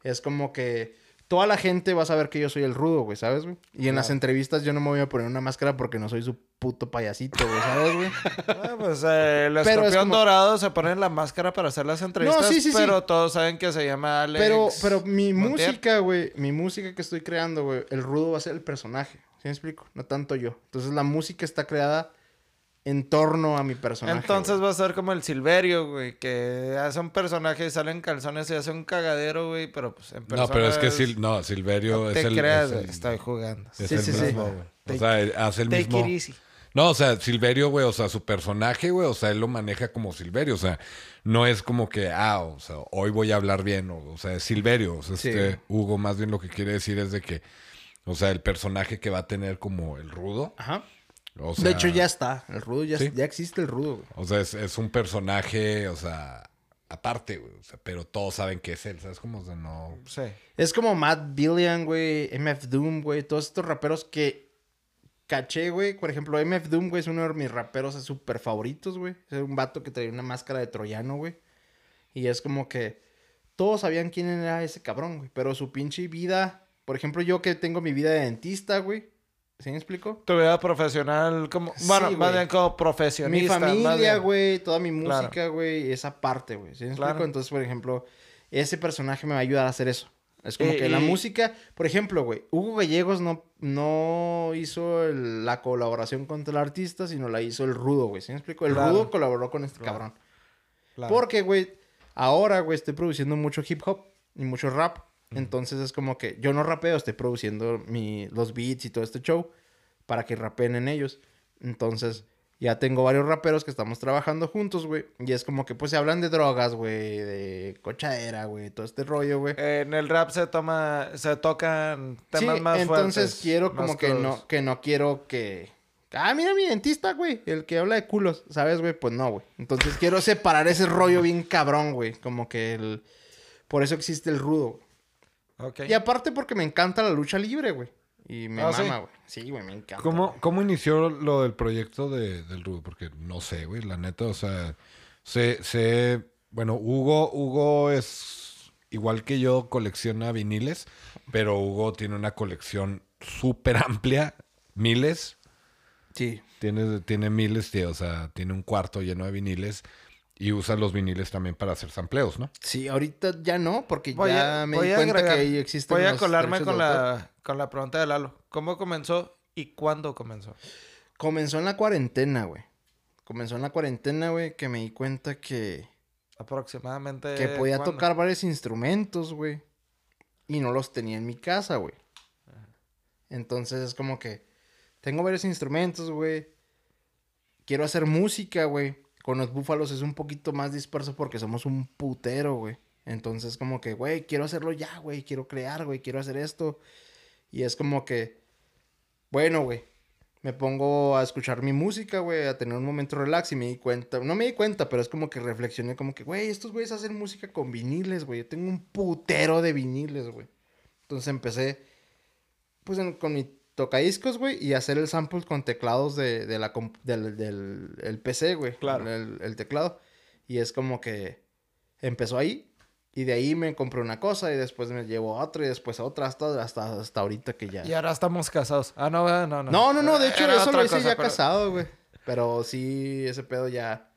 B: es como que toda la gente va a saber que yo soy el rudo, güey, ¿sabes, güey? Y en las entrevistas yo no me voy a poner una máscara porque no soy su puto payasito, güey, ¿sabes, güey?
C: Ah, pues eh, el
B: Pero es
C: escorpión
B: como-
C: dorado se pone la máscara para hacer las entrevistas,
B: sí, sí, sí.
C: pero todos saben que se llama Alex.
B: Pero, pero mi música, güey, mi música que estoy creando, güey, el rudo va a ser el personaje. ¿Sí me explico? No tanto yo. Entonces la música está creada en torno a mi personaje.
C: Entonces
B: güey.
C: va a ser como el Silverio, güey, que hace un personaje y sale en calzones y hace un cagadero, güey, pero pues en persona
A: No, pero es que Sil- no, Silverio
C: No
A: es
C: te
A: el.
C: creas,
A: es
C: güey,
A: el-
C: estoy jugando.
A: es
B: Sí,
A: el
B: sí, sí.
A: mismo, güey. O
C: Take-
A: sea, hace el
C: Take
A: mismo.
C: it easy.
A: No, o sea, Silverio, güey, o sea, su personaje, güey, o sea, él lo maneja como Silverio, o sea, no es como que, ah, o sea, hoy voy a hablar bien, o, o sea, es Silverio, o sea,
B: Sí.
A: este, Hugo, más bien lo que quiere decir es de que, o sea, el personaje que va a tener como el rudo,
B: Ajá.
A: O sea,
B: de hecho, ya está. El rudo ya,
A: Sí.
B: ya existe el rudo, güey.
A: o sea, es, es un personaje, o sea, aparte, güey, o sea, pero todos saben que es él, ¿sabes cómo? O sea, no...
C: Sí.
B: Es como Matt Billion, güey, MF Doom, güey, todos estos raperos que caché, güey. Por ejemplo, MF Doom, güey, es uno de mis raperos súper favoritos, güey. Es un vato que traía una máscara de troyano, güey. Y es como que todos sabían quién era ese cabrón, güey. Pero su pinche vida, por ejemplo, yo que tengo mi vida de dentista, güey. ¿Sí me explico?
C: Tu vida profesional, como. Bueno,
B: Sí,
C: más
B: güey.
C: bien como
B: Mi
C: profesionista. más
B: familia, güey, toda mi música, güey, esa parte, güey. ¿Sí me explico?
C: Claro.
B: Entonces, por ejemplo, ese personaje me va a ayudar a hacer eso. Es como
C: Y-
B: que la música, por ejemplo, güey, Hugo Gallegos no, no hizo el- la colaboración con el artista, sino la hizo el Rudo, güey. ¿Sí me explico? El
C: Claro.
B: Rudo colaboró con este cabrón. Porque, güey, ahora, güey, estoy produciendo mucho hip hop y mucho rap. Entonces es como que yo no rapeo, estoy produciendo mi, los beats y todo este show para que rapeen en ellos. Entonces ya tengo varios raperos que estamos trabajando juntos, güey. Y es como que pues se hablan de drogas, güey, de cochadera, güey, todo este rollo, güey.
C: En el rap se toma, se tocan temas
B: Sí,
C: más
B: entonces
C: fuertes.
B: quiero como que
C: crudos.
B: no, que no quiero que... Ah, mira mi dentista, güey. El que habla de culos, ¿sabes, güey? Pues no, güey. Entonces quiero separar ese rollo bien cabrón, güey. Como que el... Por eso existe el rudo. güey.
C: Ok.
B: Y aparte porque me encanta la lucha libre, güey. Y me
C: Ah,
B: güey. Sí, güey, me encanta.
A: ¿Cómo,
B: güey.
A: ¿Cómo inició lo del proyecto de, del Rudo? Porque no sé, güey, la neta, o sea, sé, sé, bueno, Hugo, Hugo es igual que yo, colecciona viniles, pero Hugo tiene una colección súper amplia, miles,
B: Sí.
A: tiene, tiene miles, tío, o sea, tiene un cuarto lleno de viniles y usa los viniles también para hacer sampleos, ¿no?
B: Sí, ahorita ya no, porque
C: Voy
B: ya
C: a,
B: me di
C: a
B: cuenta
C: agregar-
B: que ahí existen
C: Voy a colarme con la, con la pregunta de Lalo. ¿Cómo comenzó y cuándo comenzó?
B: Comenzó en la cuarentena, güey. Comenzó en la cuarentena, güey, que me di cuenta que...
C: Aproximadamente.
B: que podía
C: ¿cuándo?
B: tocar varios instrumentos, güey. Y no los tenía en mi casa, güey. Entonces es como que tengo varios instrumentos, güey. Quiero hacer música, güey. Con los búfalos es un poquito más disperso porque somos un putero, güey. Entonces como que, güey, quiero hacerlo ya, güey. Quiero crear, güey. Quiero hacer esto. Y es como que, bueno, güey. Me pongo a escuchar mi música, güey, a tener un momento relax y me di cuenta, no me di cuenta, pero es como que reflexioné como que, güey, estos güeyes hacen música con viniles, güey. Yo tengo un putero de viniles, güey. Entonces empecé, pues, en- con mi tocadiscos, güey, y hacer el sample con teclados de, de la, comp- del, del el PC, güey.
C: Claro.
B: El, el teclado. Y es como que empezó ahí. Y de ahí me compré una cosa y después me llevo a otra y después a otra hasta, hasta, hasta ahorita que ya...
C: Y ahora estamos casados. Ah, no, no, no.
B: No, no, no, de hecho
C: Era
B: eso lo hice
C: cosa,
B: ya
C: pero-
B: casado, güey. Pero sí, ese pedo ya,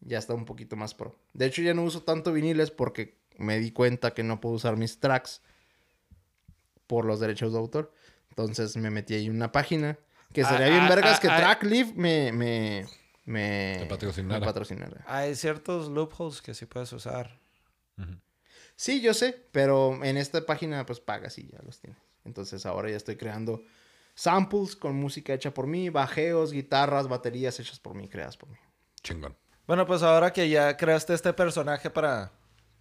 B: ya está un poquito más pro. De hecho ya no uso tanto viniles porque me di cuenta que no puedo usar mis tracks por los derechos de autor. Entonces me metí ahí en una página que
C: Ah,
B: sería bien
C: ah,
B: vergas
C: ah,
B: que
C: ah.
B: Trackleaf me, me, me,
A: Te patrocinara.
B: me patrocinara.
C: Hay ciertos loopholes que sí puedes usar.
B: Sí, yo sé, pero en esta página pues pagas y ya los tienes. Entonces ahora ya estoy creando samples con música hecha por mí, bajeos, guitarras, baterías hechas por mí, creadas por mí.
A: Chingón.
C: Bueno, pues ahora que ya creaste este personaje para,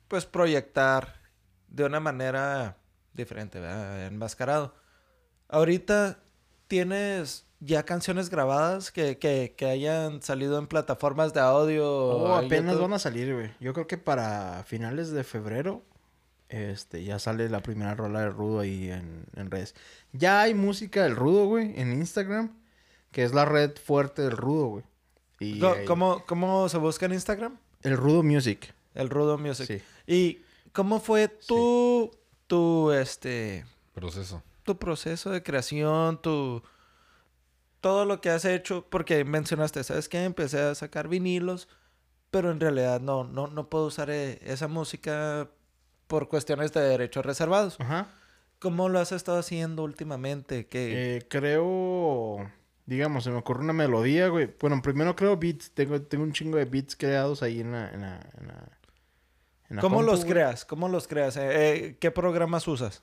C: pues, proyectar de una manera diferente, ¿verdad? Enmascarado. Ahorita tienes ya canciones grabadas que, que, que hayan salido en plataformas de audio.
B: Oh,
C: en
B: apenas
C: YouTube?
B: van a salir, güey. Yo creo que para finales de febrero este, ya sale la primera rola de Rudo ahí en, en redes. Ya hay música del Rudo, güey, en Instagram, que es la red fuerte del Rudo, güey. Y ahí-
C: ¿Cómo, ¿Cómo se busca en Instagram?
B: El Rudo Music.
C: El Rudo Music.
B: Sí.
C: ¿Y cómo fue tu, tu, este,
A: Proceso.
C: Tu proceso de creación, tu... Todo lo que has hecho, porque mencionaste, ¿sabes qué? Empecé a sacar vinilos, pero en realidad no, no, no puedo usar eh, esa música por cuestiones de derechos reservados.
B: Ajá.
C: ¿Cómo lo has estado haciendo últimamente? ¿Qué?
B: Eh, creo, digamos, se me ocurre una melodía, güey. Bueno, primero creo beats. Tengo, tengo un chingo de beats creados ahí en la... En la, en la- en la
C: ¿Cómo
B: compu,
C: los
B: güey.
C: creas? ¿Cómo los creas? Eh, eh, ¿Qué programas usas?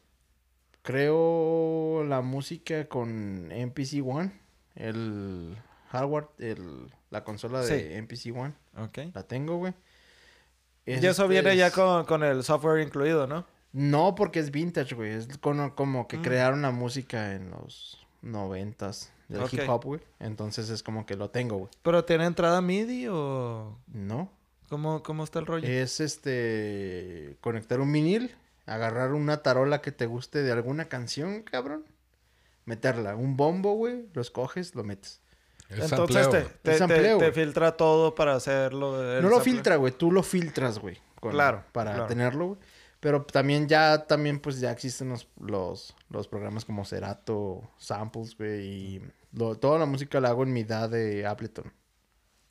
B: Creo la música con MPC One, el hardware, el, la consola de MPC One.
C: Ok.
B: La tengo, güey.
C: Y
B: Es
C: eso
B: este-
C: viene ya con, con el software incluido, ¿no?
B: No, porque es vintage, güey. Es como, como que
C: Mm.
B: crearon la música en los noventas del hip hop, güey. Entonces es como que lo tengo, güey.
C: ¿Pero tiene entrada MIDI o
B: No.
C: cómo, cómo está el rollo?
B: Es este conectar un vinil, agarrar una tarola que te guste de alguna canción, cabrón. Meterla, un bombo, güey, lo escoges, lo metes.
A: Es
C: Entonces
A: sampleo,
C: te,
A: güey.
C: te,
B: sampleo,
C: te- filtra todo para hacerlo.
B: no lo filtra, güey, tú lo filtras, güey.
C: Claro,
B: Para
C: claro.
B: tenerlo, güey. Pero también ya, también pues ya existen los, los, los programas como Serato, Samples, güey. Y lo- toda la música la hago en mi DAW de Ableton.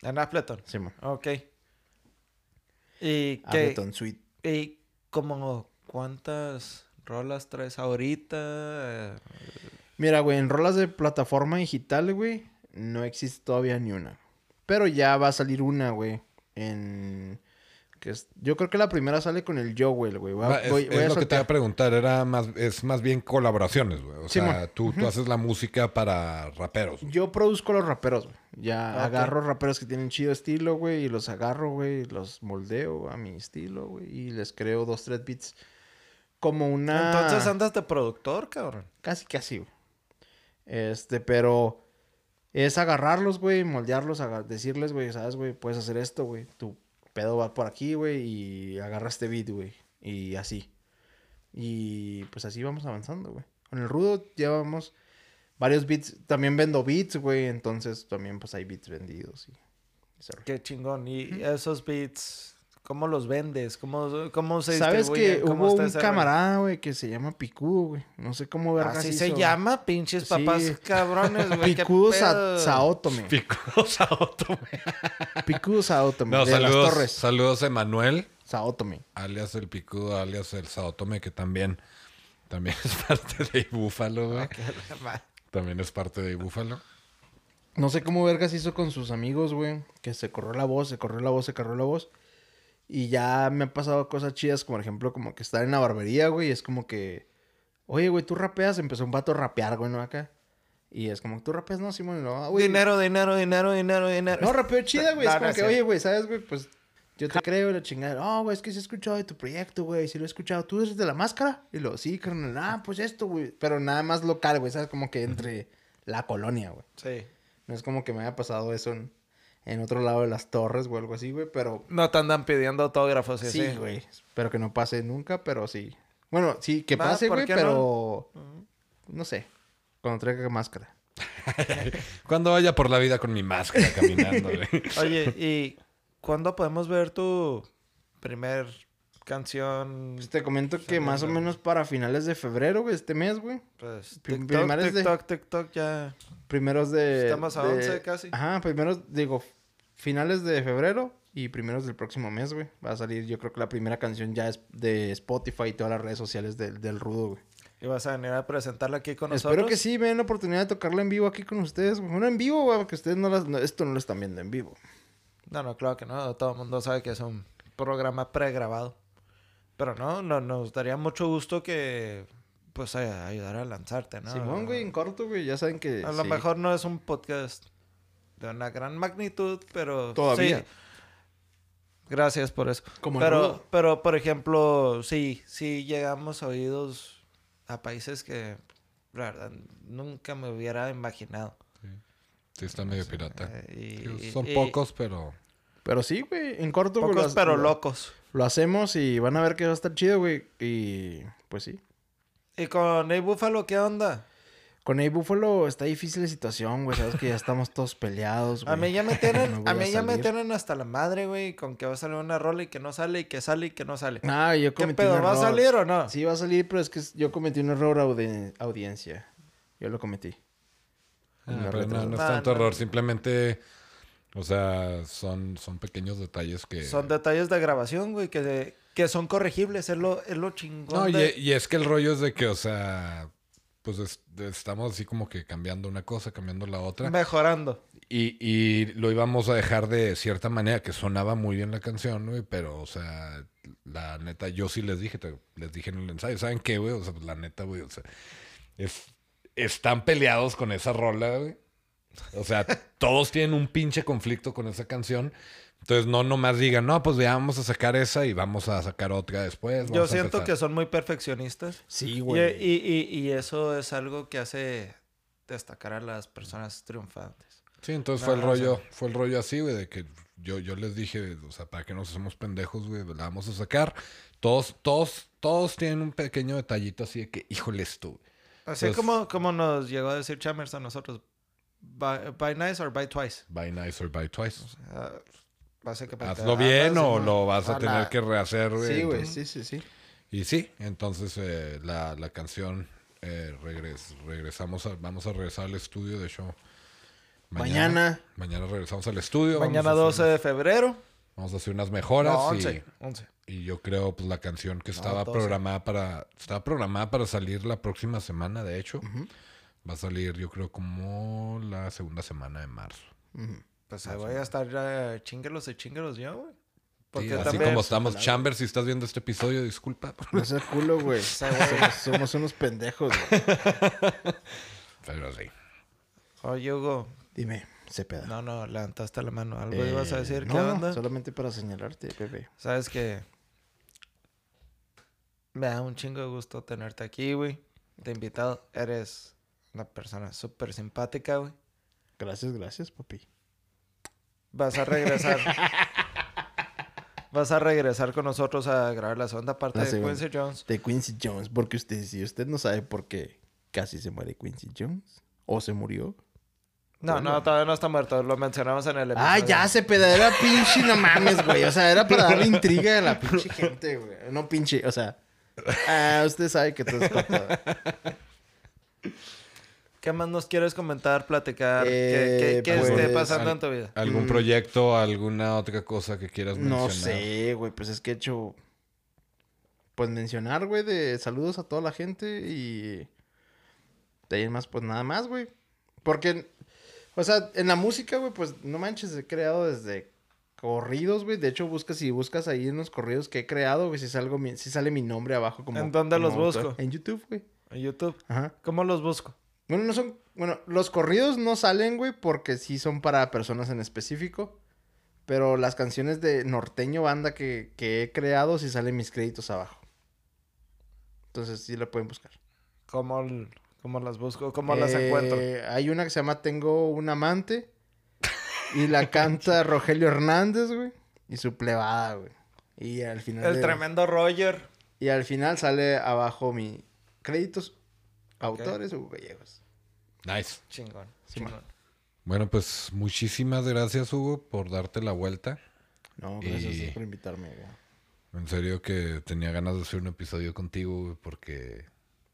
C: En Appleton.
B: Sí, man.
C: Ok. ¿Y qué?
B: Ableton Suite.
C: ¿Y como cuántas rolas traes ahorita?
B: Mira, güey, en rolas de plataforma digital, güey, no existe todavía ni una. Pero ya va a salir una, güey, en... Que es... Yo creo que la primera sale con el Jowell, güey. Voy a-
A: Va, es
B: voy- voy a
A: es lo que te iba a preguntar, era más, es más bien colaboraciones, güey. O
B: Sí,
A: sea, tú, tú haces la música para raperos. güey.
B: Yo produzco los raperos, güey. Ya
C: Ok.
B: agarro raperos que tienen chido estilo, güey, y los agarro, güey, los moldeo a mi estilo, güey, y les creo dos, tres beats. Como una...
C: Entonces andas de productor, cabrón.
B: Casi, casi, güey. Este, pero es agarrarlos, güey, moldearlos, decirles, güey, sabes, güey, puedes hacer esto, güey. Tu pedo va por aquí, güey, y agarra este beat, güey. Y así. Y pues así vamos avanzando, güey. Con el rudo llevamos varios beats. También vendo beats, güey. Entonces también pues hay beats vendidos. Y.
C: Qué chingón. ¿Y esos beats, cómo los vendes? ¿Cómo, cómo se
B: ¿Sabes que hubo
C: está
B: un camarada, güey, que se llama Picudo, güey? No sé cómo vergas
C: Así
B: hizo.
C: se llama, pinches papás
B: Sí.
C: cabrones, güey.
B: Picudo. Sa- Saotome.
A: Picosa Otome.
B: Picudo Saotome.
A: No,
B: de las
A: saludos,
B: Torres.
A: saludos a Emanuel,
B: Saotome.
A: alias el Picudo, alias el Saotome, que también, también es parte de Búfalo, güey. También es parte de Búfalo.
B: No sé cómo vergas hizo con sus amigos, güey. Que se corrió la voz, se corrió la voz, se corrió la voz. Y ya me han pasado cosas chidas, como por ejemplo, como que estar en la barbería, güey. y Es como que, oye, güey, tú rapeas. Empezó un vato a rapear, güey, ¿no? Acá. Y es como, tú rapeas, no, Simón, no, "Ah, güey.
C: Dinero, dinero, dinero, dinero, dinero.
B: No, rapeo chida, güey. Es como que, oye, güey, ¿sabes, güey? Pues yo te creo la chingada. Oh, güey, es que sí he escuchado de tu proyecto, güey. Sí lo he escuchado. ¿Tú eres de la máscara? Y lo, sí, carnal. Ah, pues esto, güey. Pero nada más local, güey. ¿Sabes? Como que entre la colonia, güey.
C: Sí.
B: No es como que me haya pasado eso en, en otro lado de las torres o algo así, güey. Pero
C: No te andan pidiendo autógrafos y
B: sí,
C: así.
B: güey. Espero que no pase nunca, pero sí. Bueno, sí, que pase,
C: ¿por
B: güey, pero... No sé. Cuando traiga máscara.
A: Cuando vaya por la vida con mi máscara caminando, güey.
C: Oye, ¿y cuándo podemos ver tu primer canción?
B: Pues te comento que más o menos para finales de febrero, güey, este mes, güey.
C: Pues TikTok,
B: primeros de-
C: TikTok, TikTok ya...
B: Primeros de...
C: Estamos a
B: de-
C: 11 casi.
B: Ajá, primeros, digo, finales de febrero y primeros del próximo mes, güey. Va a salir, yo creo que la primera canción ya es de Spotify y todas las redes sociales del, del Rudo, güey.
C: ¿Y vas a venir a presentarla aquí con nosotros?
B: Espero que sí, me den la oportunidad de tocarla en vivo aquí con ustedes. Bueno, en vivo, güey, porque ustedes no las, no- esto no lo están viendo en vivo.
C: No, no, claro que no. Todo el mundo sabe que es un programa pregrabado. Pero no, no, nos daría mucho gusto que, pues, a- ayudar a lanzarte, ¿no?
B: Simón, güey, en corto, güey, ya saben que...
C: A lo
B: sí.
C: mejor no es un podcast de una gran magnitud, pero...
B: Todavía.
C: sí. Gracias por eso.
B: Como el
C: pero,
B: rudo.
C: pero, por ejemplo, sí, sí llegamos a oídos a países que, la verdad, nunca me hubiera imaginado.
A: Sí, está medio pirata.
C: Eh, y-
A: Sí, Son
C: y-
A: pocos, pero...
B: Pero sí, güey, en corto.
C: Pocos,
B: lo-
C: pero
B: lo-
C: locos.
B: Lo hacemos y van a ver que va a estar chido, güey. Y pues sí.
C: ¿Y con Ney Buffalo qué onda?
B: Con A Buffalo está difícil la situación, güey. Sabes que ya estamos todos peleados, güey.
C: A mí ya me
B: No
C: tienen, a mí ya me tienen hasta la madre, güey, con que va a salir una rola y que no sale y que sale y que no sale.
B: Ah, yo
C: ¿Qué
B: cometí
C: pedo?
B: un
C: ¿Va a
B: error.
C: salir o no?
B: Sí, va a salir, pero es que yo cometí un error de audiencia. Yo lo cometí.
A: Ah, pero no, no es
C: Ah,
A: tanto
C: no.
A: error, simplemente, o sea, son, son pequeños detalles que...
C: Son detalles de grabación, güey, que, que son corregibles, es lo, es lo chingón.
A: No, y,
C: de-
A: y es que el rollo es de que, o sea, pues es- estamos así como que cambiando una cosa, cambiando la otra.
C: Mejorando.
A: Y, y lo íbamos a dejar de cierta manera, que sonaba muy bien la canción, güey, pero, o sea, la neta, yo sí les dije, te- les dije en el ensayo, ¿saben qué, güey? O sea, pues, la neta, güey, o sea, es, están peleados con esa rola, güey. O sea, todos tienen un pinche conflicto con esa canción. Entonces, no nomás digan, no, pues ya vamos a sacar esa y vamos a sacar otra después.
C: Yo siento
A: empezar".
C: que son muy perfeccionistas.
B: Sí, güey.
C: y, y- y eso es algo que hace destacar a las personas triunfantes.
A: Sí, entonces
C: No,
A: fue el
C: no,
A: rollo, fue el rollo así, güey, de que yo, yo les dije, o sea, para que nos hacemos pendejos, güey, la vamos a sacar. Todos, todos, todos tienen un pequeño detallito así de que, híjoles tú.
C: Así
A: Pues-
C: como, como nos llegó a decir Chambers a nosotros, buy, buy nice or buy twice.
A: Buy nice or buy twice.
C: Ah, básicamente.
A: Hazlo bien
C: ah,
A: o lo vas a
B: a
A: tener
B: la-
A: que rehacer.
B: Sí, güey, sí, sí, sí.
A: Y sí, entonces eh, la, la canción eh, regres- regresamos a, vamos a regresar al estudio, de hecho.
B: Mañana.
A: Mañana regresamos al estudio. vamos
C: Mañana
A: a hacer
C: 12 de febrero.
A: unas- Vamos a hacer unas mejoras.
C: No,
A: y-
C: 11. 11.
A: Y yo creo, pues, la canción que estaba
C: 12.
A: programada para... Estaba programada para salir la próxima semana, de hecho. Va a salir, yo creo, como la segunda semana de marzo.
C: Pues ahí voy a estar uh, chinguelos y chinguelos yo, güey. Porque
A: Sí, así
C: también...
A: como estamos. Chambers, si estás viendo este episodio, disculpa.
B: No seas culo, güey. somos, somos unos pendejos, güey.
A: Pero sí.
C: Oye, Hugo.
B: Dime, Cepeda.
C: No, no, levantaste la mano. ¿Algo
B: Eh,
C: ibas a decir?
B: no,
C: ¿Qué
B: no,
C: onda?
B: solamente para señalarte, bebé.
C: Sabes que... Me da un chingo de gusto tenerte aquí, güey. De invitado. Eres una persona súper simpática, güey.
B: Gracias, gracias, papi.
C: Vas a regresar. Vas a regresar con nosotros a grabar la segunda parte
B: La
C: de
B: segunda.
C: Quincy Jones.
B: De Quincy Jones, porque usted, si usted no sabe por qué casi se muere Quincy Jones, o se murió.
C: No, no, todavía no está muerto. Lo mencionamos en el
B: Ah,
C: episodio.
B: ya, Cepeda, era pinche, no mames, güey. O sea, era para darle intriga a la pinche gente, güey. No pinche, o sea. Ah, usted sabe que todo es.
C: ¿Qué más nos quieres comentar, platicar?
B: Eh,
C: ¿Qué, qué- qué
B: pues,
C: esté pasando
A: al-
C: en tu vida?
A: ¿Algún
B: Mm.
A: proyecto, alguna otra cosa que quieras mencionar?
B: No sé, güey. Pues es que he hecho. Pues mencionar, güey, de saludos a toda la gente y. De ahí en más, pues nada más, güey. Porque. O sea, en la música, güey, pues no manches, he creado desde corridos, güey. De hecho, buscas, si buscas ahí en los corridos que he creado, güey, si, salgo mi- si sale mi nombre abajo como.
C: ¿En dónde los
B: autor.
C: busco?
B: En YouTube, güey.
C: En YouTube.
B: Ajá.
C: ¿Cómo los busco?
B: Bueno, no son. Bueno, los corridos no salen, güey, porque sí son para personas en específico. Pero las canciones de norteño banda que, que he creado sí salen mis créditos abajo. Entonces sí la pueden buscar.
C: ¿Cómo, cómo las busco? ¿Cómo las
B: Eh,
C: encuentro?
B: Hay una que se llama Tengo un amante. Y la canta Rogelio Hernández, güey. Y su plebada, güey. Y al final.
C: El
B: de-
C: tremendo Roger.
B: Y al final sale abajo mi créditos. Autores Hugo Gallegos.
A: Nice.
C: Chingón.
B: Sí,
C: chingón.
A: Bueno, pues muchísimas gracias, Hugo, por darte la vuelta.
B: No, gracias
A: Y-
B: por invitarme, güey.
A: En serio que tenía ganas de hacer un episodio contigo, güey, porque...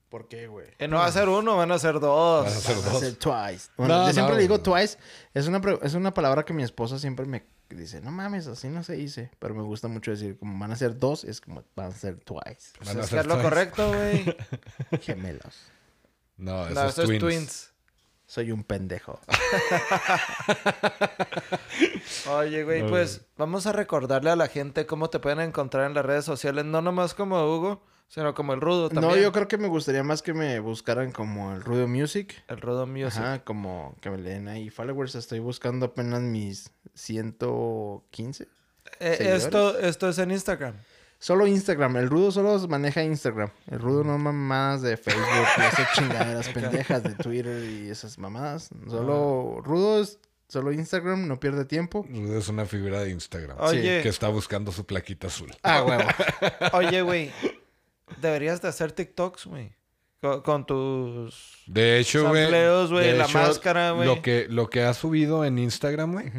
B: ¿Por qué, güey?
C: Y no va a ser uno, van a ser dos.
A: Vas a ser
B: Van a
A: dos.
B: ser twice. Bueno,
A: No,
B: yo siempre
A: no,
B: le digo twice. Es una, es una palabra que mi esposa siempre me dice, no mames, así no se dice. Pero me gusta mucho decir, como van a ser dos, es como van a ser twice.
C: Pues
A: Van a
C: es que
A: ser
C: es lo correcto, güey.
B: Gemelos.
A: No, eso
C: no,
A: es
C: eso es
A: twins.
B: Soy un pendejo.
C: Oye, güey,
A: No,
C: pues vamos a recordarle a la gente cómo te pueden encontrar en las redes sociales, no nomás como Hugo, sino como el Rudo también.
B: No, yo creo que me gustaría más que me buscaran como el Rudo Music.
C: El Rudo Music.
B: Ajá, como que me leen ahí followers. Estoy buscando apenas mis 115.
C: Eh, esto, esto es en Instagram.
B: Solo Instagram. El Rudo solo maneja Instagram. El Rudo no mamadas de Facebook y esas chingaderas pendejas de Twitter y esas mamadas. Solo Rudo es solo Instagram, no pierde tiempo.
A: Rudo es una figura de Instagram.
C: Oye.
A: Que está buscando su plaquita azul.
B: Ah, huevo.
C: Oye, güey, deberías de hacer TikToks, güey. Con, con tus...
A: De hecho, güey.
C: La
A: hecho,
C: máscara, güey.
A: Lo que, lo que has subido en Instagram, güey,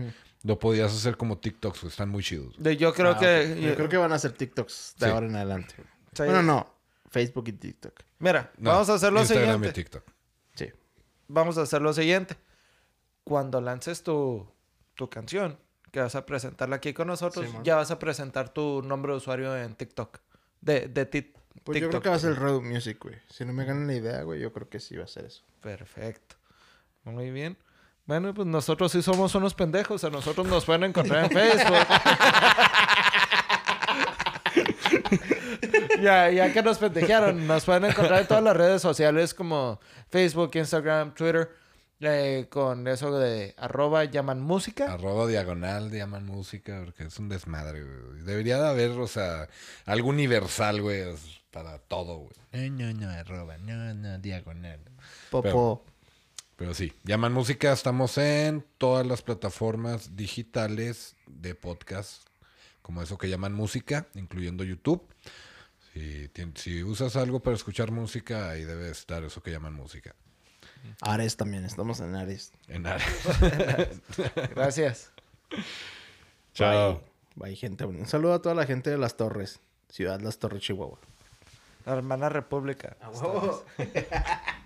A: lo podías hacer como TikToks, güey. Están muy chidos.
C: de- yo creo
B: Ah,
C: que...
B: ok. Yo creo que van a hacer TikToks de
A: Sí.
B: ahora en adelante.
C: Sí.
B: Bueno, no. Facebook y TikTok.
C: Mira,
A: No,
C: vamos a hacer lo
A: Instagram
C: siguiente.
A: y TikTok.
B: Sí.
C: Vamos a hacer lo siguiente. Cuando lances tu, tu canción, que vas a presentarla aquí con nosotros,
B: Simón.
C: ya vas a presentar tu nombre de usuario en TikTok. De, de ti-
B: Pues yo
C: TikTok.
B: creo que va a ser Road Music, güey. Si no me ganan la idea, güey, yo creo que sí va a ser eso.
C: Perfecto. Muy bien. Bueno, pues nosotros sí somos unos pendejos. A nosotros nos pueden encontrar en Facebook. ya, ya que nos pendejearon, nos pueden encontrar en todas las redes sociales como Facebook, Instagram, Twitter. eh, con eso de arroba llaman música.
A: Arroba diagonal, llaman música, porque es un desmadre, güey. Debería de haber, o sea, algo universal, güey, para todo, güey. No, no, no, arroba, no, no, diagonal.
B: Popo.
A: Pero sí, llaman música, estamos en todas las plataformas digitales de podcast, como eso que llaman música, incluyendo YouTube. Si, usas algo para escuchar música, ahí debe estar eso que llaman música.
B: Ares también, estamos en Ares.
A: En área.
C: Gracias.
A: Chao.
B: Bye, Bye, gente. Un saludo a toda la gente de Las Torres. Ciudad Las Torres, Chihuahua.
C: La hermana república.